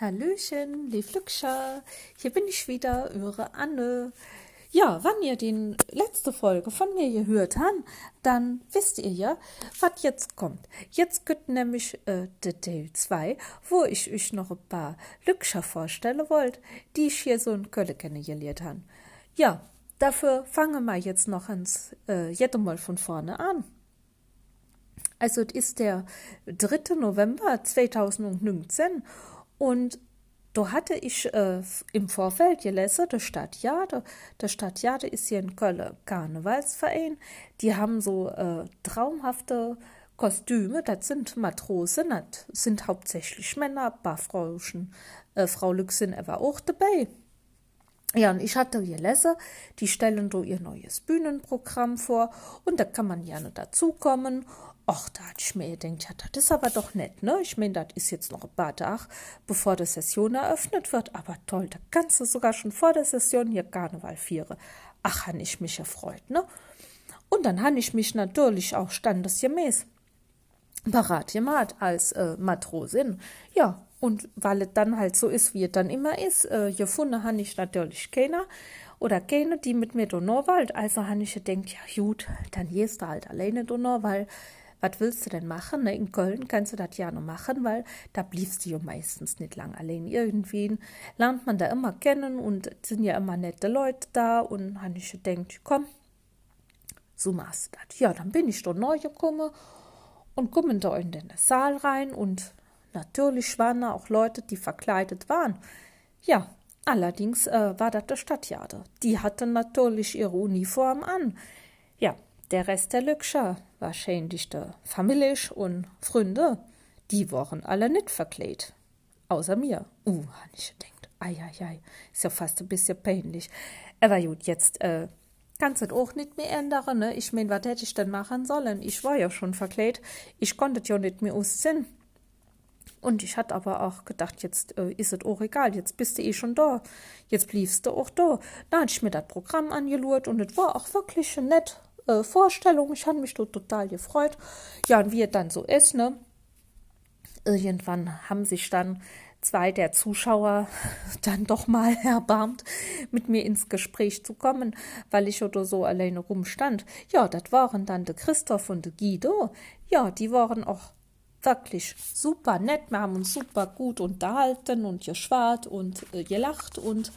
Hallöchen, lieb Lükscher. Hier bin ich wieder, eure Anne. Ja, wenn ihr die letzte Folge von mir gehört habt, dann wisst ihr ja, was jetzt kommt. Jetzt gibt nämlich äh, der Teil 2, wo ich euch noch ein paar Lükscher vorstellen wollt, die ich hier so in Köln kennengelernt habe. Ja, dafür fangen wir jetzt noch ans, äh, jetzt mal von vorne an. Also, es ist der 3. November 2019 und da hatte ich äh, im Vorfeld gelesen, der Stadt Jade, der Stadt Jade ist hier in Köln Karnevalsverein. Die haben so äh, traumhafte Kostüme, das sind Matrosen, das sind hauptsächlich Männer, ein paar Frauchen, äh, Frau Lück sind aber auch dabei. Ja, und ich hatte gelesen, die stellen da ihr neues Bühnenprogramm vor und da kann man gerne dazukommen Och, da hat ich mir gedacht, ja, das ist aber doch nett, ne? Ich meine, das ist jetzt noch ein paar Tage, bevor die Session eröffnet wird. Aber toll, da kannst du sogar schon vor der Session hier Karneval feiern. Ach, han ich mich erfreut, ne? Und dann han ich mich natürlich auch standesgemäß parat gemacht als äh, Matrosin. Ja, und weil es dann halt so ist, wie es dann immer ist, äh, gefunden han ich natürlich keiner oder keine, die mit mir Donnerwald. Also han ich gedacht, ja gut, dann gehst du halt alleine weil was willst du denn machen? Ne? In Köln kannst du das ja noch machen, weil da bliebst du ja meistens nicht lang allein. Irgendwie lernt man da immer kennen und sind ja immer nette Leute da und habe ich gedacht, komm, so machst du das. Ja, dann bin ich da neu gekommen und komme da in den Saal rein und natürlich waren da auch Leute, die verkleidet waren. Ja, allerdings äh, war das der Stadtjade. Die hatten natürlich ihre Uniform an. Ja, der Rest der Lükscher, wahrscheinlich der Familie und Freunde, die waren alle nicht verkleidet. Außer mir. Uh, hab ich gedacht. Eieiei, ist ja fast ein bisschen peinlich. Aber gut, jetzt äh, kannst du auch nicht mehr ändern, ne? Ich mein, was hätte ich denn machen sollen? Ich war ja schon verkleidet. Ich konnte ja nicht mehr aussehen. Und ich hatte aber auch gedacht, jetzt äh, ist es auch egal, jetzt bist du eh schon da. Jetzt bliebst du auch da. Da hatte ich mir das Programm angelurt und es war auch wirklich nett äh, Vorstellung. Ich habe mich dort total gefreut. Ja, und wie es dann so ist, ne? Irgendwann haben sich dann zwei der Zuschauer dann doch mal erbarmt, mit mir ins Gespräch zu kommen, weil ich oder so alleine rumstand. Ja, das waren dann der Christoph und der Guido. Ja, die waren auch wirklich super nett. Wir haben uns super gut unterhalten und geschwart und äh, gelacht und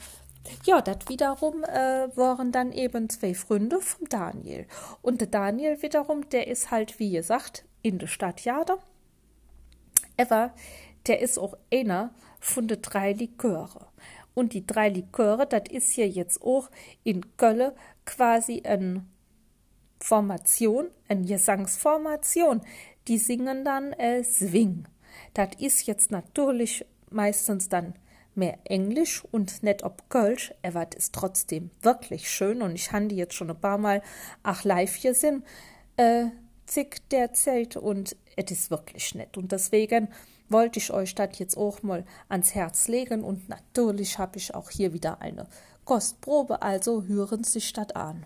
ja, das wiederum äh, waren dann eben zwei Freunde vom Daniel. Und der Daniel wiederum, der ist halt, wie gesagt, in der Stadt Jade. Aber der ist auch einer von den drei Liköre. Und die drei Liköre, das ist hier jetzt auch in Köln quasi eine Formation, eine Gesangsformation. Die singen dann äh, Swing. Das ist jetzt natürlich meistens dann mehr Englisch und nicht ob Kölsch, aber es ist trotzdem wirklich schön und ich habe die jetzt schon ein paar Mal auch live hier sind, äh, zig derzeit und es ist wirklich nett und deswegen wollte ich euch das jetzt auch mal ans Herz legen und natürlich habe ich auch hier wieder eine Kostprobe, also hören Sie sich das an.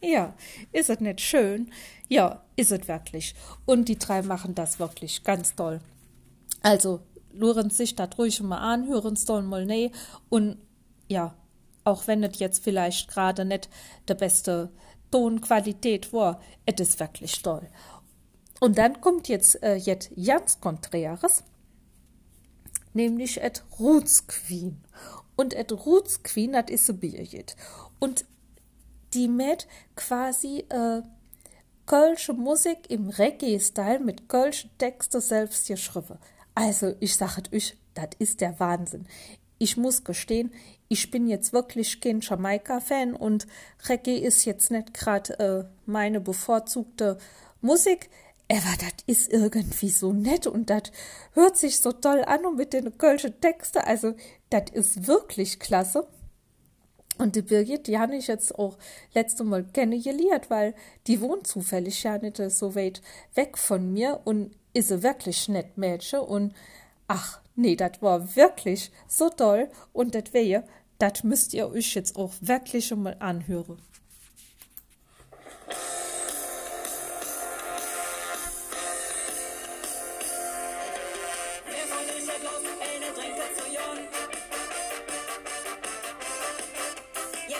Ja, ist es nicht schön? Ja, ist es wirklich. Und die drei machen das wirklich ganz toll. Also, luren sich das ruhig mal an, hören es doch mal nee. Und ja, auch wenn es jetzt vielleicht gerade nicht der beste Tonqualität war, es ist wirklich toll. Und dann kommt jetzt, äh, jetzt ganz Konträres, nämlich et Roots Queen. Und et Roots Queen, das ist Birgit. Und die mit quasi äh, kölsche Musik im Reggae-Style mit kölsche Texte selbst geschrieben. Also, ich sage euch, das ist der Wahnsinn. Ich muss gestehen, ich bin jetzt wirklich kein Jamaika-Fan und Reggae ist jetzt nicht gerade äh, meine bevorzugte Musik. Aber das ist irgendwie so nett und das hört sich so toll an und mit den kölschen Texten. Also, das ist wirklich klasse. Und die Birgit, die habe ich jetzt auch letzte Mal kennengelernt, weil die wohnt zufällig ja nicht so weit weg von mir und ist ein wirklich nett Mädchen und ach, nee, das war wirklich so toll und das wäre, das müsst ihr euch jetzt auch wirklich mal anhören.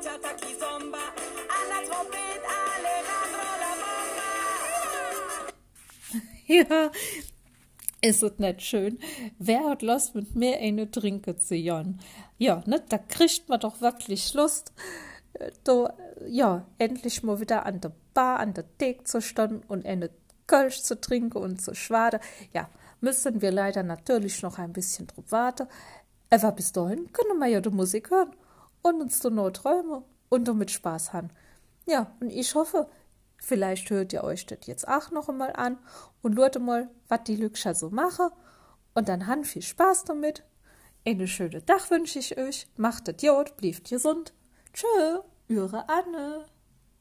Bachata, Kizomba. Alla Trompet, Alejandro La Bomba. Ja, ist es nicht schön? Wer hat Lust mit mir eine Trinke zu jon? Ja, ne, da kriegt man doch wirklich Lust, da, ja, endlich mal wieder an der Bar, an der Theke zu stehen und eine Kölsch zu trinken und zu schwaden. Ja, müssen wir leider natürlich noch ein bisschen drauf warten. Aber bis dahin können wir ja die Musik hören und uns da noch träumen und damit Spaß haben. Ja, und ich hoffe, Vielleicht hört ihr euch das jetzt auch noch einmal an und schaut mal, was die Lükscher so mache. Und dann han viel Spaß damit. Eine schöne Dach wünsche ich euch. Macht es gut, bleibt gesund. Tschö, eure Anne.